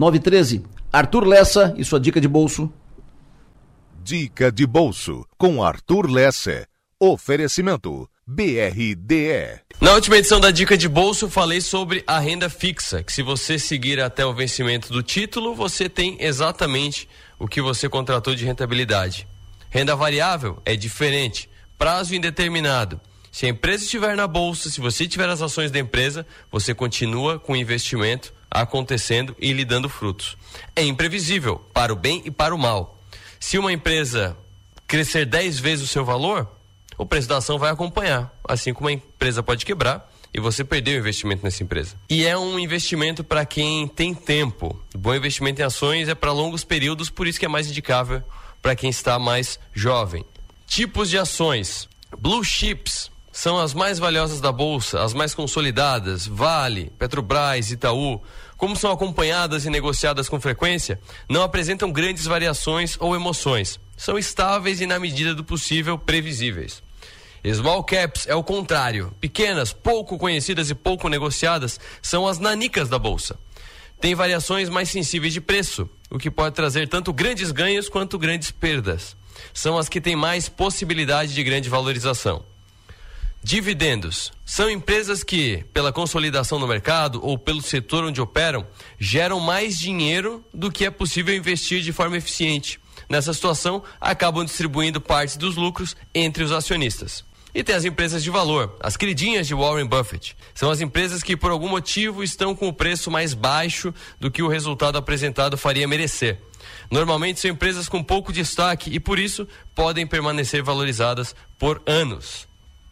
913. Arthur Lessa e sua dica de bolso. Dica de bolso com Arthur Lessa. Oferecimento BRDE. Na última edição da Dica de Bolso, falei sobre a renda fixa, que se você seguir até o vencimento do título, você tem exatamente o que você contratou de rentabilidade. Renda variável é diferente, prazo indeterminado. Se a empresa estiver na bolsa, se você tiver as ações da empresa, você continua com o investimento acontecendo e lhe dando frutos. É imprevisível, para o bem e para o mal. Se uma empresa crescer 10 vezes o seu valor, o preço da ação vai acompanhar. Assim como a empresa pode quebrar e você perder o investimento nessa empresa. E é um investimento para quem tem tempo. Bom investimento em ações é para longos períodos, por isso que é mais indicável para quem está mais jovem. Tipos de ações: Blue Chips são as mais valiosas da bolsa, as mais consolidadas, Vale, Petrobras, Itaú. Como são acompanhadas e negociadas com frequência, não apresentam grandes variações ou emoções. São estáveis e, na medida do possível, previsíveis. Small caps é o contrário. Pequenas, pouco conhecidas e pouco negociadas são as nanicas da bolsa. Tem variações mais sensíveis de preço, o que pode trazer tanto grandes ganhos quanto grandes perdas. São as que têm mais possibilidade de grande valorização. Dividendos são empresas que, pela consolidação no mercado ou pelo setor onde operam, geram mais dinheiro do que é possível investir de forma eficiente. Nessa situação, acabam distribuindo parte dos lucros entre os acionistas. E tem as empresas de valor, as queridinhas de Warren Buffett. São as empresas que, por algum motivo, estão com o preço mais baixo do que o resultado apresentado faria merecer. Normalmente são empresas com pouco destaque e, por isso, podem permanecer valorizadas por anos.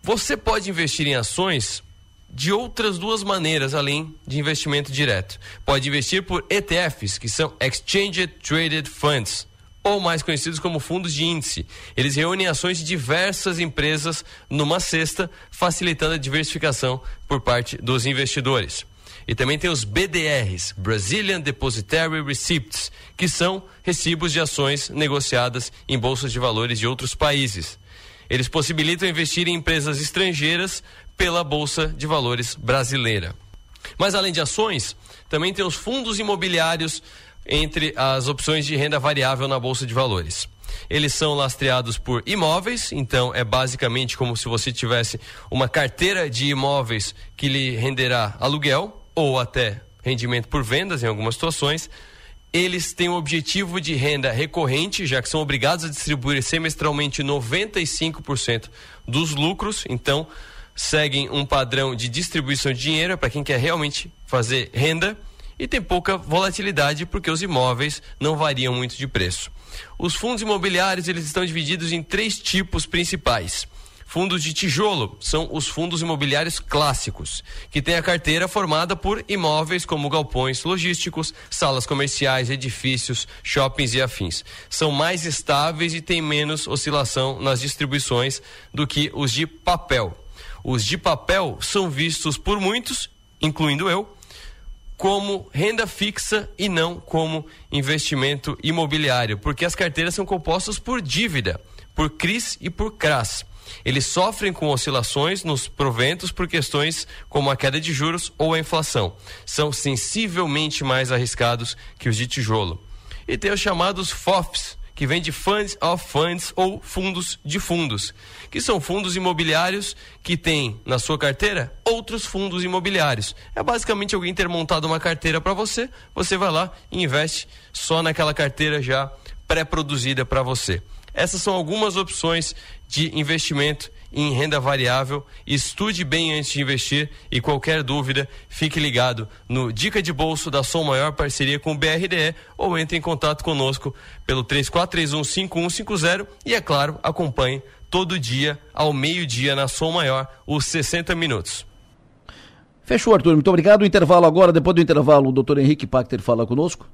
Você pode investir em ações de outras duas maneiras além de investimento direto. Pode investir por ETFs, que são Exchange Traded Funds ou mais conhecidos como fundos de índice. Eles reúnem ações de diversas empresas numa cesta, facilitando a diversificação por parte dos investidores. E também tem os BDRs, Brazilian Depositary Receipts, que são recibos de ações negociadas em bolsas de valores de outros países. Eles possibilitam investir em empresas estrangeiras pela bolsa de valores brasileira. Mas além de ações, também tem os fundos imobiliários entre as opções de renda variável na bolsa de valores. Eles são lastreados por imóveis, então é basicamente como se você tivesse uma carteira de imóveis que lhe renderá aluguel ou até rendimento por vendas em algumas situações. Eles têm o objetivo de renda recorrente, já que são obrigados a distribuir semestralmente 95% dos lucros, então seguem um padrão de distribuição de dinheiro para quem quer realmente fazer renda e tem pouca volatilidade porque os imóveis não variam muito de preço. Os fundos imobiliários eles estão divididos em três tipos principais. Fundos de tijolo são os fundos imobiliários clássicos, que têm a carteira formada por imóveis como galpões logísticos, salas comerciais, edifícios, shoppings e afins. São mais estáveis e têm menos oscilação nas distribuições do que os de papel. Os de papel são vistos por muitos, incluindo eu, como renda fixa e não como investimento imobiliário, porque as carteiras são compostas por dívida, por CRIs e por CRAS. Eles sofrem com oscilações nos proventos por questões como a queda de juros ou a inflação. São sensivelmente mais arriscados que os de tijolo. E tem os chamados FOFs, que vem de Funds of Funds ou fundos de fundos, que são fundos imobiliários que têm na sua carteira outros fundos imobiliários. É basicamente alguém ter montado uma carteira para você, você vai lá e investe só naquela carteira já pré-produzida para você. Essas são algumas opções de investimento em renda variável. Estude bem antes de investir e qualquer dúvida, fique ligado no Dica de Bolso da Som Maior parceria com o BRDE ou entre em contato conosco pelo 34315150 e é claro, acompanhe todo dia ao meio-dia na Som Maior os 60 minutos. Fechou, Arthur. Muito obrigado. O intervalo agora, depois do intervalo, o doutor Henrique Pachter fala conosco.